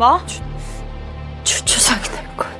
뭐? 주, 주, 주작이 될 거야.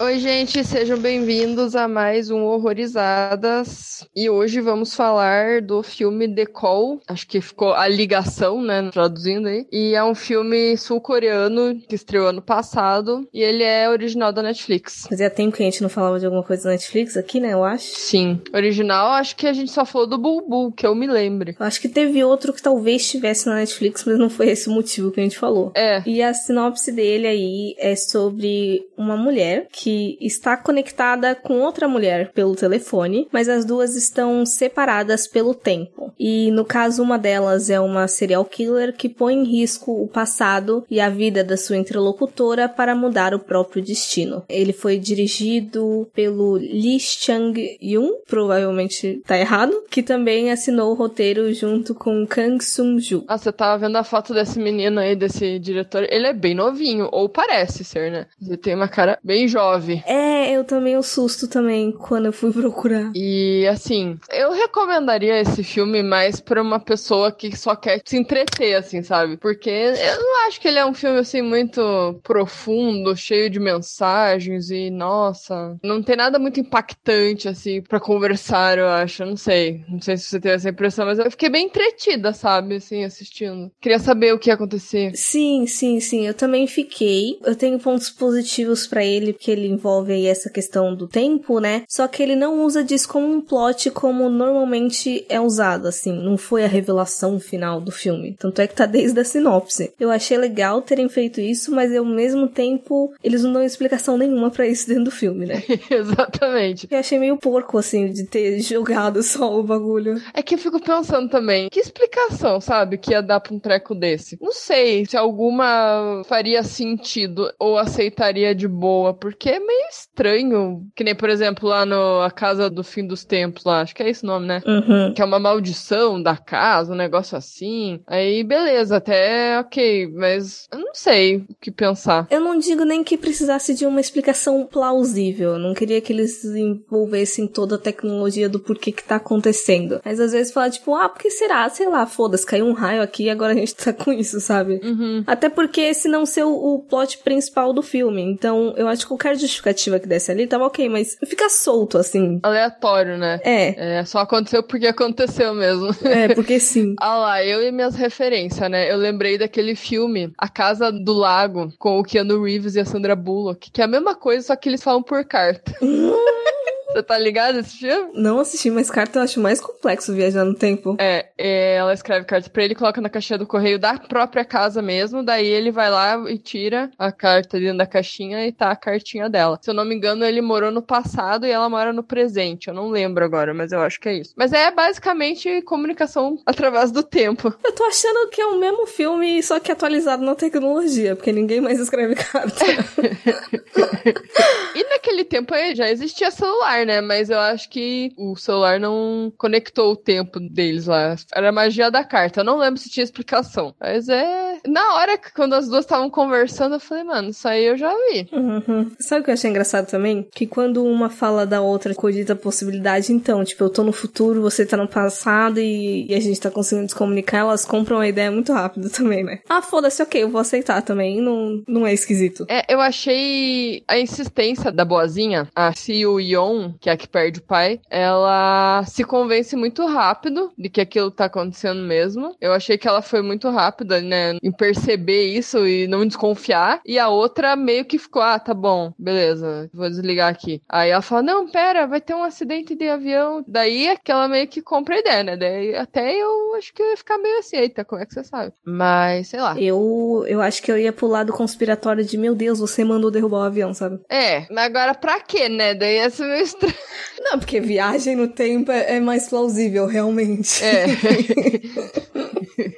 Oi, gente, sejam bem-vindos a mais um Horrorizadas. E hoje vamos falar do filme The Call. Acho que ficou a ligação, né? Traduzindo aí. E é um filme sul-coreano que estreou ano passado. E ele é original da Netflix. Fazia tempo que a gente não falava de alguma coisa da Netflix aqui, né? Eu acho. Sim. Original, acho que a gente só falou do Bulbul, que eu me lembre. Acho que teve outro que talvez estivesse na Netflix, mas não foi esse o motivo que a gente falou. É. E a sinopse dele aí é sobre uma mulher que está conectada com outra mulher pelo telefone, mas as duas estão separadas pelo tempo. E no caso, uma delas é uma serial killer que põe em risco o passado e a vida da sua interlocutora para mudar o próprio destino. Ele foi dirigido pelo Lee Chang-yoon, provavelmente tá errado, que também assinou o roteiro junto com Kang Sung-ju. Ah, você tava vendo a foto desse menino aí, desse diretor. Ele é bem novinho, ou parece ser, né? Ele tem uma cara bem jovem. É, eu tomei um susto também quando eu fui procurar. E assim, eu recomendaria esse filme mais pra uma pessoa que só quer se entreter, assim, sabe? Porque eu não acho que ele é um filme assim muito profundo, cheio de mensagens e nossa, não tem nada muito impactante assim pra conversar, eu acho. Eu não sei, não sei se você teve essa impressão, mas eu fiquei bem entretida, sabe, assim, assistindo. Queria saber o que ia acontecer. Sim, sim, sim, eu também fiquei. Eu tenho pontos positivos pra ele porque ele envolve aí essa questão do tempo, né? Só que ele não usa disso como um plot como normalmente é usado, assim. Não foi a revelação final do filme. Tanto é que tá desde a sinopse. Eu achei legal terem feito isso, mas ao mesmo tempo eles não dão explicação nenhuma para isso dentro do filme, né? Exatamente. Eu achei meio porco, assim, de ter jogado só o bagulho. É que eu fico pensando também, que explicação, sabe, que ia dar pra um treco desse? Não sei se alguma faria sentido ou aceitaria de boa, porque é meio estranho. Que nem, por exemplo, lá no A Casa do Fim dos Tempos, lá, acho que é esse o nome, né? Uhum. Que é uma maldição da casa, um negócio assim. Aí, beleza, até ok, mas eu não sei o que pensar. Eu não digo nem que precisasse de uma explicação plausível. Eu não queria que eles envolvessem toda a tecnologia do porquê que tá acontecendo. Mas às vezes fala, tipo, ah, por que será? Sei lá, foda-se, caiu um raio aqui e agora a gente tá com isso, sabe? Uhum. Até porque esse não ser o, o plot principal do filme. Então, eu acho que qualquer justificativa que desse ali tava ok, mas fica solto, assim. Aleatório, né? É, É, só aconteceu porque aconteceu mesmo. é, porque sim. Ah lá, eu e minhas referências, né? Eu lembrei daquele filme, A Casa do Lago, com o Keanu Reeves e a Sandra Bullock, que é a mesma coisa, só que eles falam por carta. Você tá ligado esse filme? Não assisti, mas carta eu acho mais complexo viajar no tempo. É, é, ela escreve carta pra ele, coloca na caixinha do correio da própria casa mesmo, daí ele vai lá e tira a carta dentro da caixinha e tá a cartinha dela. Se eu não me engano, ele morou no passado e ela mora no presente. Eu não lembro agora, mas eu acho que é isso. Mas é basicamente comunicação através do tempo. Eu tô achando que é o mesmo filme, só que atualizado na tecnologia, porque ninguém mais escreve carta. E naquele tempo já existia celular, né? Mas eu acho que o celular não conectou o tempo deles lá. Era a magia da carta. Eu não lembro se tinha explicação. Mas é. Na hora que quando as duas estavam conversando, eu falei, mano, isso aí eu já vi. Uhum. Sabe o que eu achei engraçado também? Que quando uma fala da outra, cogita a possibilidade, então, tipo, eu tô no futuro, você tá no passado e, e a gente tá conseguindo se comunicar, elas compram a ideia muito rápido também, né? Ah, foda-se, ok, eu vou aceitar também, não, não é esquisito. É, eu achei a insistência da boazinha, a Siu Yeon, que é a que perde o pai, ela se convence muito rápido de que aquilo tá acontecendo mesmo. Eu achei que ela foi muito rápida, né, em perceber isso e não desconfiar. E a outra meio que ficou, ah, tá bom, beleza, vou desligar aqui. Aí ela fala, não, pera, vai ter um acidente de avião. Daí é que ela meio que compra a ideia, né? Daí até eu acho que eu ia ficar meio assim, eita, como é que você sabe? Mas, sei lá. Eu, eu acho que eu ia pro lado conspiratório de, meu Deus, você mandou derrubar o avião, sabe? É, mas agora pra quê, né? Daí ia ser meio Não, porque viagem no tempo é, é mais plausível, realmente. É.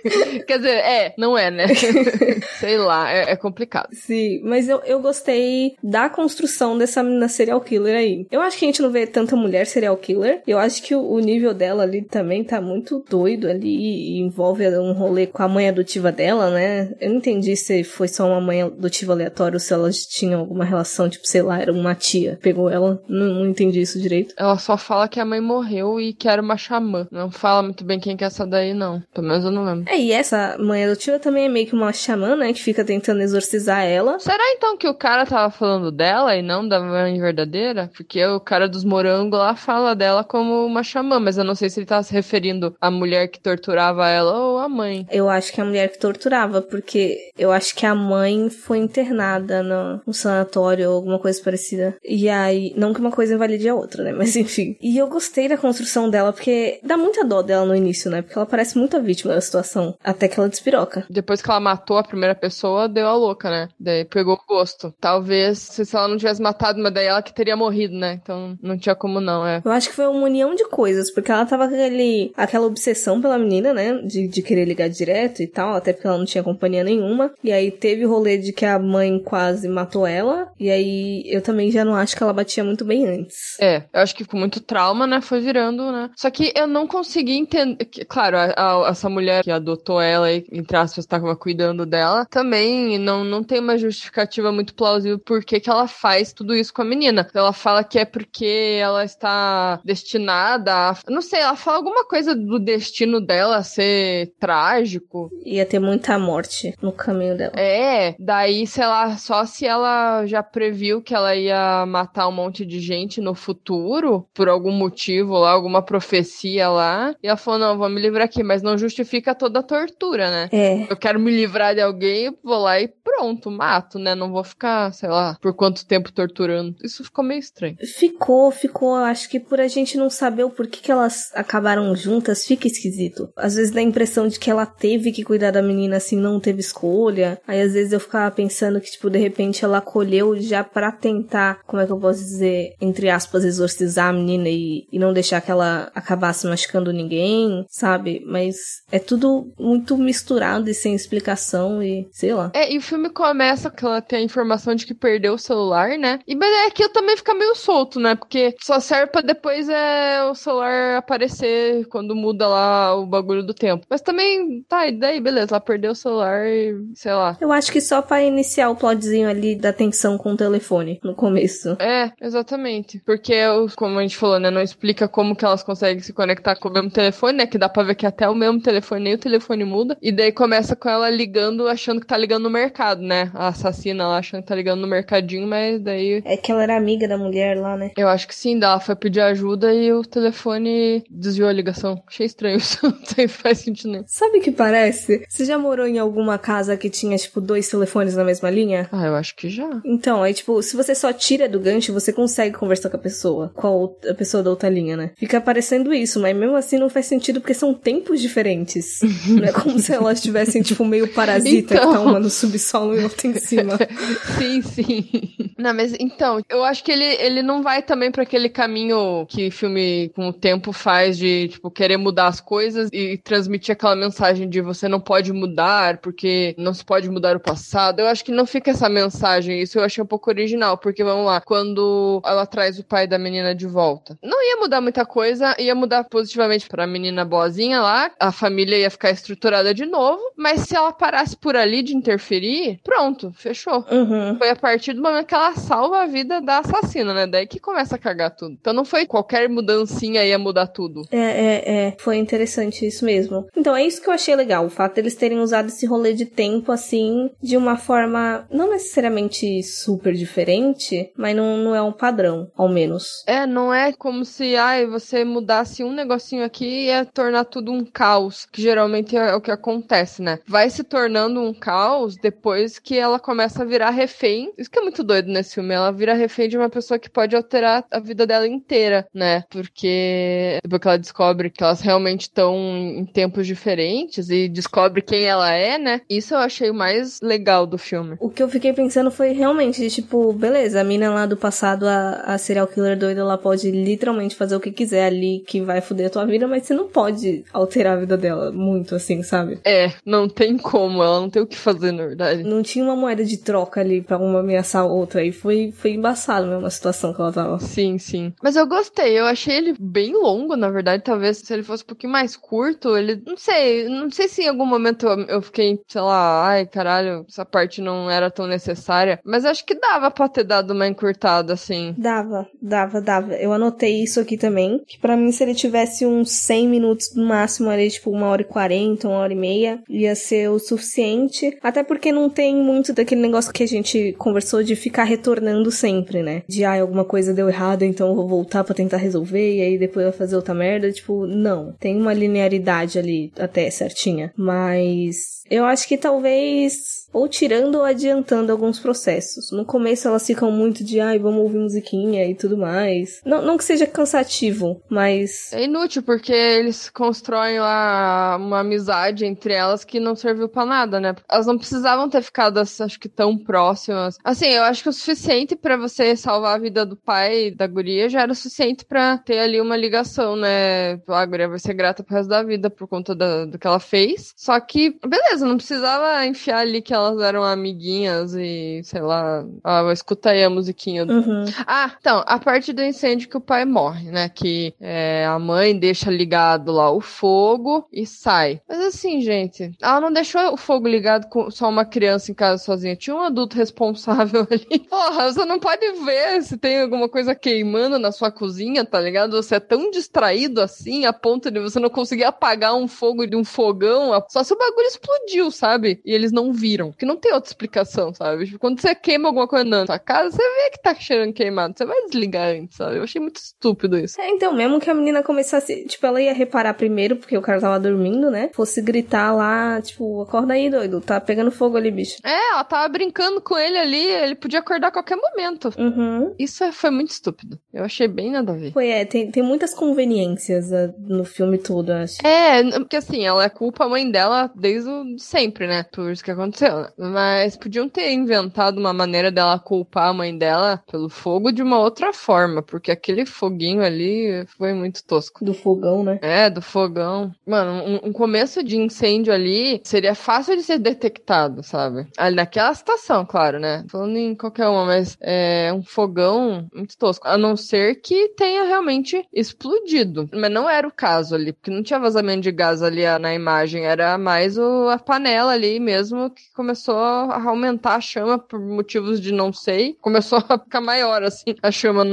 Quer dizer, é, não é, né? Sei lá, é, é complicado. Sim, mas eu, eu gostei da construção dessa menina serial killer aí. Eu acho que a gente não vê tanta mulher serial killer. Eu acho que o, o nível dela ali também tá muito doido ali e envolve um rolê com a mãe adotiva dela, né? Eu não entendi se foi só uma mãe adotiva aleatória ou se elas tinham alguma relação, tipo, sei lá, era uma tia. Pegou ela, não, não entendi isso direito. Ela só fala que a mãe morreu e que era uma xamã. Não fala muito bem quem que é essa daí, não. Pelo menos eu não lembro. É, e essa mãe adotiva também é meio que uma xamã, né? Que fica tentando exorcizar ela. Será então que o cara tava falando dela e não da mãe verdadeira? Porque o cara dos morangos lá fala dela como uma xamã, mas eu não sei se ele tava se referindo à mulher que torturava ela ou à mãe. Eu acho que é a mulher que torturava, porque eu acho que a mãe foi internada no, no sanatório ou alguma coisa parecida. E aí, não que uma coisa invalide a outra, né? Mas enfim. E eu gostei da construção dela, porque dá muita dó dela no início, né? Porque ela parece muito a vítima da situação. Até que ela despiroca. Depois que ela matou a primeira pessoa, deu a louca, né? Daí pegou o gosto. Talvez se ela não tivesse matado, mas daí ela que teria morrido, né? Então não tinha como não, é. Eu acho que foi uma união de coisas, porque ela tava com aquele, aquela obsessão pela menina, né? De, de querer ligar direto e tal, até porque ela não tinha companhia nenhuma. E aí teve o rolê de que a mãe quase matou ela. E aí eu também já não acho que ela batia muito bem antes. É, eu acho que com muito trauma, né? Foi virando, né? Só que eu não consegui entender. que, Claro, a- a- essa mulher que adotou ela e, entre aspas, estava cuidando dela, também não, não tem uma justificativa muito plausível por que, que ela faz tudo isso com a menina. Ela fala que é porque ela está destinada a. Não sei, ela fala alguma coisa do destino dela ser trágico. Ia ter muita morte no caminho dela. É, daí, sei lá, só se ela já previu que ela ia matar um monte de gente no futuro, por algum motivo lá, alguma profecia lá, e ela falou: não, vou me livrar aqui, mas não justifica toda a tortura, né? É. Eu quero me livrar de alguém, vou lá e pronto, mato, né? Não vou ficar, sei lá, por quanto tempo torturando. Isso ficou meio estranho. Ficou, ficou. Acho que por a gente não saber o porquê que elas acabaram juntas, fica esquisito. Às vezes dá a impressão de que ela teve que cuidar da menina assim, não teve escolha. Aí às vezes eu ficava pensando que, tipo, de repente ela acolheu já pra tentar, como é que eu posso dizer, entre aspas, exorcizar a menina e, e não deixar que ela acabasse machucando ninguém, sabe? Mas é tudo muito misturado e sem explicação e sei lá. É, e o filme começa que ela tem a informação de que perdeu o celular, né? E mas é aquilo também fica meio solto, né? Porque só serve pra depois é o celular aparecer quando muda lá o bagulho do tempo. Mas também, tá, e daí, beleza, ela perdeu o celular e sei lá. Eu acho que só pra iniciar o plotzinho ali da tensão com o telefone no começo. É, exatamente. Porque, como a gente falou, né? Não explica como que elas conseguem se conectar com o mesmo telefone, né? Que dá pra ver que até o mesmo telefone, nem o telefone muda. E daí começa com ela ligando, achando que tá ligando no mercado, né? A assassina lá achando que tá ligando no mercadinho, mas daí É que ela era amiga da mulher lá, né? Eu acho que sim, daí ela foi pedir ajuda e o telefone desviou a ligação. Achei estranho isso, não faz sentido nenhum. Sabe o que parece? Você já morou em alguma casa que tinha, tipo, dois telefones na mesma linha? Ah, eu acho que já. Então, aí, tipo, se você só tira do gancho, você consegue conversar com a pessoa. Com a, outra- a pessoa da outra linha, né? Fica parecendo isso, mas mesmo assim não faz sentido porque são tempos diferentes. não é como se elas estivessem, tipo, meio parasita que tá Então. uma no subsolo e outra em cima. Sim, sim. Não, mas então, eu acho que ele, ele não vai também pra aquele caminho que filme com o tempo faz de, tipo, querer mudar as coisas e transmitir aquela mensagem de você não pode mudar porque não se pode mudar o passado. Eu acho que não fica essa mensagem. Isso eu achei um pouco original, porque vamos lá, quando ela traz o pai da menina de volta, não ia mudar muita coisa, ia mudar positivamente pra menina boazinha lá, a família ia ficar estruturada de novo, mas se ela parasse por ali de interferir, pronto, fechou. Uhum. Foi a partir do momento que ela salva a vida da assassina, né? Daí que começa a cagar tudo. Então não foi qualquer mudancinha ia mudar tudo. É, é, é. Foi interessante isso mesmo. Então, é isso que eu achei legal. O fato deles terem usado esse rolê de tempo, assim, de uma forma não necessariamente super diferente, mas não, não é um padrão, ao menos. É, não é como se, ai, você mudasse um negocinho aqui e ia tornar tudo um caos, que geralmente é o que acontece, né? Vai se tornando um caos depois que ela começa a virar refém. Isso que é muito doido nesse filme, ela vira refém de uma pessoa que pode alterar a vida dela inteira, né? Porque depois que ela descobre que elas realmente estão em tempos diferentes e descobre quem ela é, né? Isso eu achei o mais legal do filme. O que eu fiquei pensando foi realmente, de, tipo, beleza, a mina lá do passado, a, a serial killer doida, ela pode literalmente fazer o que quiser ali que vai foder a tua vida, mas você não pode alterar a vida dela muito assim, sabe? É, não tem como, ela não tem o que fazer, na verdade. Não tinha uma moeda de troca ali pra uma ameaçar a outra, e foi, foi embaçado mesmo a situação que ela tava. Sim, sim. Mas eu gostei, eu achei ele bem longo, na verdade. Talvez se ele fosse um pouquinho mais curto, ele. Não sei, não sei se em algum momento eu, fiquei, sei lá, ai caralho, essa parte não era tão necessária. Mas acho que dava pra ter dado uma encurtada, assim. Dava, dava, dava. Eu anotei isso aqui também, que pra mim se ele tivesse uns 100 minutos no máximo ali, tipo uma hora e 40, uma hora e meia, ia ser o suficiente. Até porque não tem muito daquele negócio que a gente conversou de ficar retornando sempre, né? De, ah, alguma coisa deu errado, então eu vou voltar para tentar resolver e aí depois eu vou fazer outra merda. Tipo, não. Tem uma linearidade ali até certinha. Mas eu acho que talvez ou tirando ou adiantando alguns processos. No começo elas ficam muito de, ai, vamos ouvir musiquinha e tudo mais. Não, não que seja cansativo, mas. É inútil, porque eles constroem lá uma amizade entre elas que não serviu para nada, né? Elas não precisavam ter ficado, acho que, tão próximas. Assim, eu acho que o suficiente para você salvar a vida do pai da guria já era o suficiente para ter ali uma ligação, né? A guria vai ser grata pro resto da vida por conta da, do que ela fez. Só que, beleza, não precisava enfiar ali que elas eram amiguinhas e, sei lá, ah, escuta aí a musiquinha. Uhum. Ah, então, a parte do incêndio que o pai morre, né? Que é, a mãe deixa ligado lá o fogo e sai. Mas assim, gente, ela não deixou o fogo ligado com só uma criança em casa sozinha. Tinha um adulto responsável ali. Porra, você não pode ver se tem alguma coisa queimando na sua cozinha, tá ligado? Você é tão distraído assim a ponto de você não conseguir apagar um fogo de um fogão, só se o bagulho explodiu, sabe? E eles não viram. Porque não tem outra explicação, sabe? Tipo, quando você queima alguma coisa na sua casa, você vê que tá cheirando queimado. Você vai desligar antes, sabe? Eu achei muito estúpido isso. É, então, mesmo que a menina começasse, tipo, ela ia reparar primeiro, porque o cara tava dormindo, né? Fosse gritar lá, tipo, acorda aí, doido, tá pegando fogo ali, bicho. É, ela tava brincando com ele ali, ele podia acordar a qualquer momento. Uhum. Isso é, foi muito estúpido. Eu achei bem nada a ver. Foi, é, tem, tem muitas conveniências uh, no filme todo, acho. É, porque assim, ela é culpa a mãe dela desde sempre, né? Por isso que aconteceu, né? Mas podiam ter inventado uma maneira dela culpar a mãe dela pelo fogo de uma outra forma, porque aquele foguinho ali foi muito tosco. Do fogão, né? É, do fogão. Mano, um, um começo de incêndio ali seria fácil de ser detectado, sabe? Ali naquela situação, claro, né? Falando em qualquer uma, mas é um fogão muito tosco. A não ser que tenha realmente explodido. Mas não era o caso ali, porque não tinha vazamento de gás ali na imagem, era mais o, a panela ali mesmo que começou a aumentar a chama por motivos de não sei. Começou a ficar maior, assim, a chama.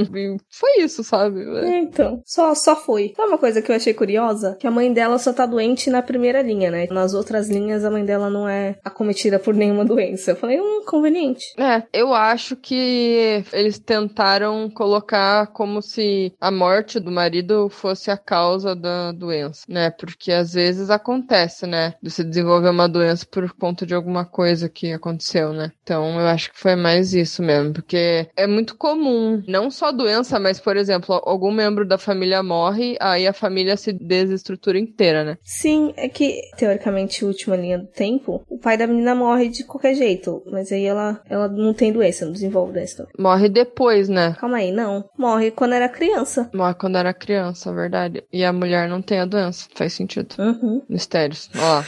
Foi isso, sabe? É, então, só, só foi. Sabe uma coisa que eu achei curiosa? Que a mãe dela só tá doente na primeira linha, né? Nas outras linhas, a mãe dela não é acometida por nenhuma doença. Eu falei, hum, conveniente. É, eu acho que eles tentaram colocar como se a morte do marido fosse a causa da doença, né? Porque às vezes acontece, né? De você desenvolver uma doença por conta de alguma coisa que aconteceu, né? Então eu acho que foi mais isso mesmo, porque é muito comum, não só doença, mas por exemplo, algum membro da família morre, aí a família se desestrutura inteira, né? Sim, é que teoricamente última linha do tempo, o pai da menina morre de qualquer jeito, mas aí ela ela não tem doença, não desenvolve doença. Morre depois, né? Calma aí, não. Morre quando era criança. Morre quando era criança, verdade. E a mulher não tem a doença. Faz sentido. Uhum. Mistérios. Ó lá.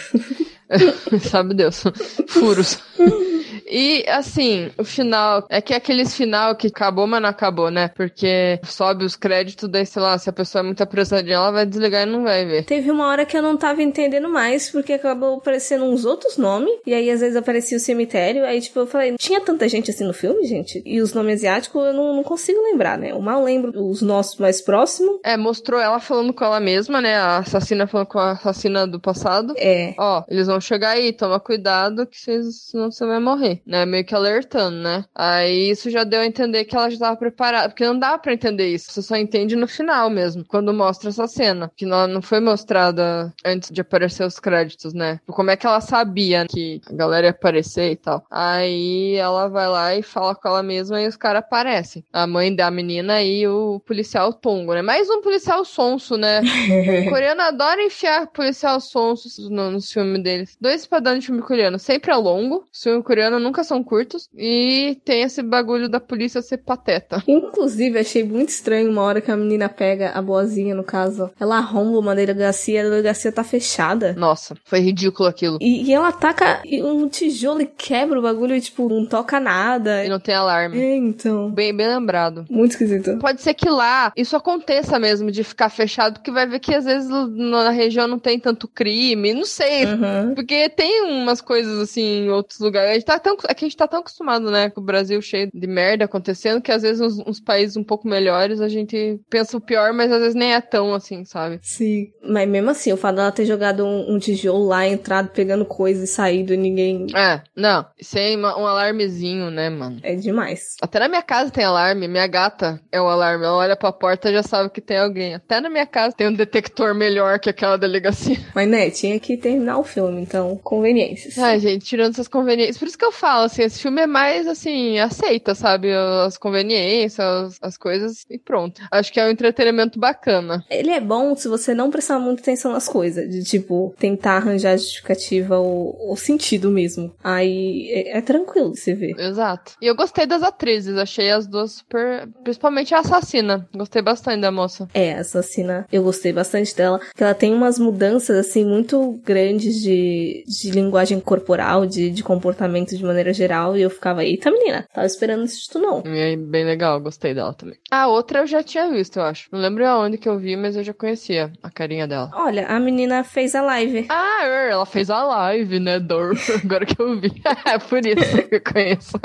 Sabe Deus. Furos. E, assim, o final. É que é aqueles final que acabou, mas não acabou, né? Porque sobe os créditos, daí, sei lá, se a pessoa é muito apressadinha, ela vai desligar e não vai ver. Teve uma hora que eu não tava entendendo mais, porque acabou aparecendo uns outros nomes, e aí às vezes aparecia o cemitério, aí tipo, eu falei, tinha tanta gente assim no filme, gente? E os nomes asiáticos eu não, não consigo lembrar, né? Eu mal lembro os nossos mais próximos. É, mostrou ela falando com ela mesma, né? A assassina falando com a assassina do passado. É. Ó, eles vão chegar aí, toma cuidado, que vocês, senão você vai morrer né? Meio que alertando, né? Aí isso já deu a entender que ela já estava preparada, porque não dá para entender isso, você só entende no final mesmo, quando mostra essa cena, que não, não foi mostrada antes de aparecer os créditos, né? Como é que ela sabia que a galera ia aparecer e tal. Aí ela vai lá e fala com ela mesma e os caras aparecem. A mãe da menina e o policial Tongo, né? Mais um policial sonso, né? o coreano adora enfiar policial sonso no, no filme deles. Dois padrões de filme coreano, sempre é longo. O filme coreano nunca são curtos. E tem esse bagulho da polícia ser pateta. Inclusive, achei muito estranho uma hora que a menina pega a boazinha, no caso. Ela arromba uma delegacia, a delegacia tá fechada. Nossa, foi ridículo aquilo. E, e ela ataca um tijolo e quebra o bagulho e, tipo, não toca nada. E não tem alarme. É, então. Bem, bem lembrado. Muito esquisito. Pode ser que lá isso aconteça mesmo, de ficar fechado, porque vai ver que às vezes na região não tem tanto crime, não sei. Uhum. Porque tem umas coisas assim em outros lugares. A gente tá tão é que a gente tá tão acostumado, né, com o Brasil cheio de merda acontecendo, que às vezes uns, uns países um pouco melhores a gente pensa o pior, mas às vezes nem é tão assim, sabe? Sim. Mas mesmo assim, o fato dela ter jogado um, um tijolo lá, entrado pegando coisa e saído e ninguém. É, não. Sem um alarmezinho, né, mano? É demais. Até na minha casa tem alarme. Minha gata é o alarme. Ela olha pra porta e já sabe que tem alguém. Até na minha casa tem um detector melhor que aquela delegacia. Mas, né, tinha que terminar o filme, então, conveniências. Ai, gente, tirando essas conveniências. Por isso que eu falo, assim, esse filme é mais, assim, aceita, sabe? As conveniências, as, as coisas e pronto. Acho que é um entretenimento bacana. Ele é bom se você não prestar muita atenção nas coisas, de tipo, tentar arranjar justificativa ou, ou sentido mesmo. Aí é, é, tranquilo de se ver. Exato. E eu gostei das atrizes, achei as duas super. Principalmente a assassina. Gostei bastante da moça. É, a assassina, eu gostei bastante dela. Que ela tem umas mudanças, assim, muito grandes de, de linguagem corporal, de, de comportamento de maneira geral. E eu ficava, eita menina, tava esperando isso tu não. E aí, bem legal, gostei dela também. A outra eu já tinha visto, eu acho. Não lembro aonde que eu vi, mas eu já conhecia a carinha dela. Olha, a menina fez a live. Ah, er, ela fez a live, né, Dor? Agora que eu vi. é por isso que eu conheço.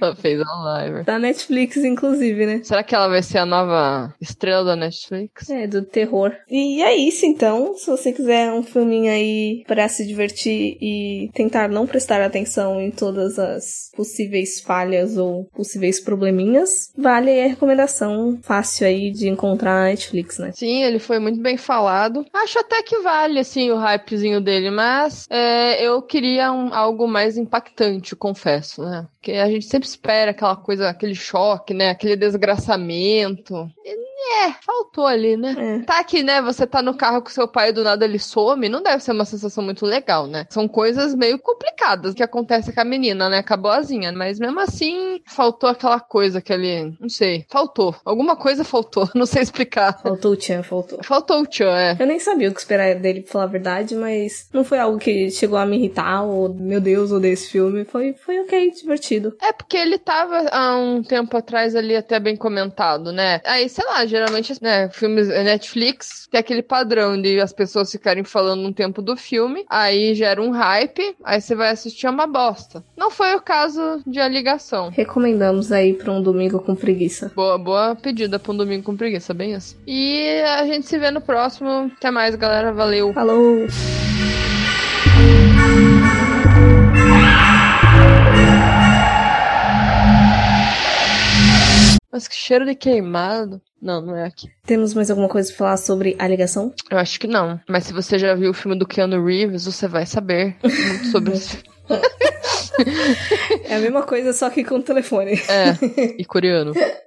ela fez a live. Da Netflix, inclusive, né? Será que ela vai ser a nova estrela da Netflix? É, do terror. E é isso, então. Se você quiser um filminho aí pra se divertir e tentar não prestar atenção em todas as possíveis falhas ou possíveis probleminhas, vale a recomendação fácil aí de encontrar na Netflix, né? Sim, ele foi muito bem falado. Acho até que vale, assim, o hypezinho dele, mas é, eu queria um, algo mais impactante, confesso, né? Porque a gente sempre espera aquela coisa, aquele choque, né? Aquele desgraçamento. É, faltou ali, né? É. Tá aqui, né? Você tá no carro com seu pai e do nada ele some, não deve ser uma sensação muito legal, né? São coisas meio complicadas que acontecem com a menina, né? Com a boazinha. Mas mesmo assim, faltou aquela coisa, aquele. Não sei. Faltou. Alguma coisa faltou. Não sei explicar. Faltou o Chan, faltou. Faltou o Chan, é. Eu nem sabia o que esperar dele, pra falar a verdade, mas não foi algo que chegou a me irritar, ou meu Deus, odeio esse filme. Foi, foi ok, divertido. É porque ele tava há um tempo atrás ali até bem comentado, né? Aí, sei lá, geralmente, né, filmes Netflix tem aquele padrão de as pessoas ficarem falando um tempo do filme, aí gera um hype, aí você vai assistir é uma bosta. Não foi o caso de A Ligação. Recomendamos aí pra um domingo com preguiça. Boa, boa pedida pra um domingo com preguiça, bem assim. E a gente se vê no próximo. Até mais, galera. Valeu. Falou! Mas que cheiro de queimado. Não, não é aqui. Temos mais alguma coisa pra falar sobre a ligação? Eu acho que não. Mas se você já viu o filme do Keanu Reeves, você vai saber muito sobre esse É a mesma coisa, só que com telefone. É, e coreano.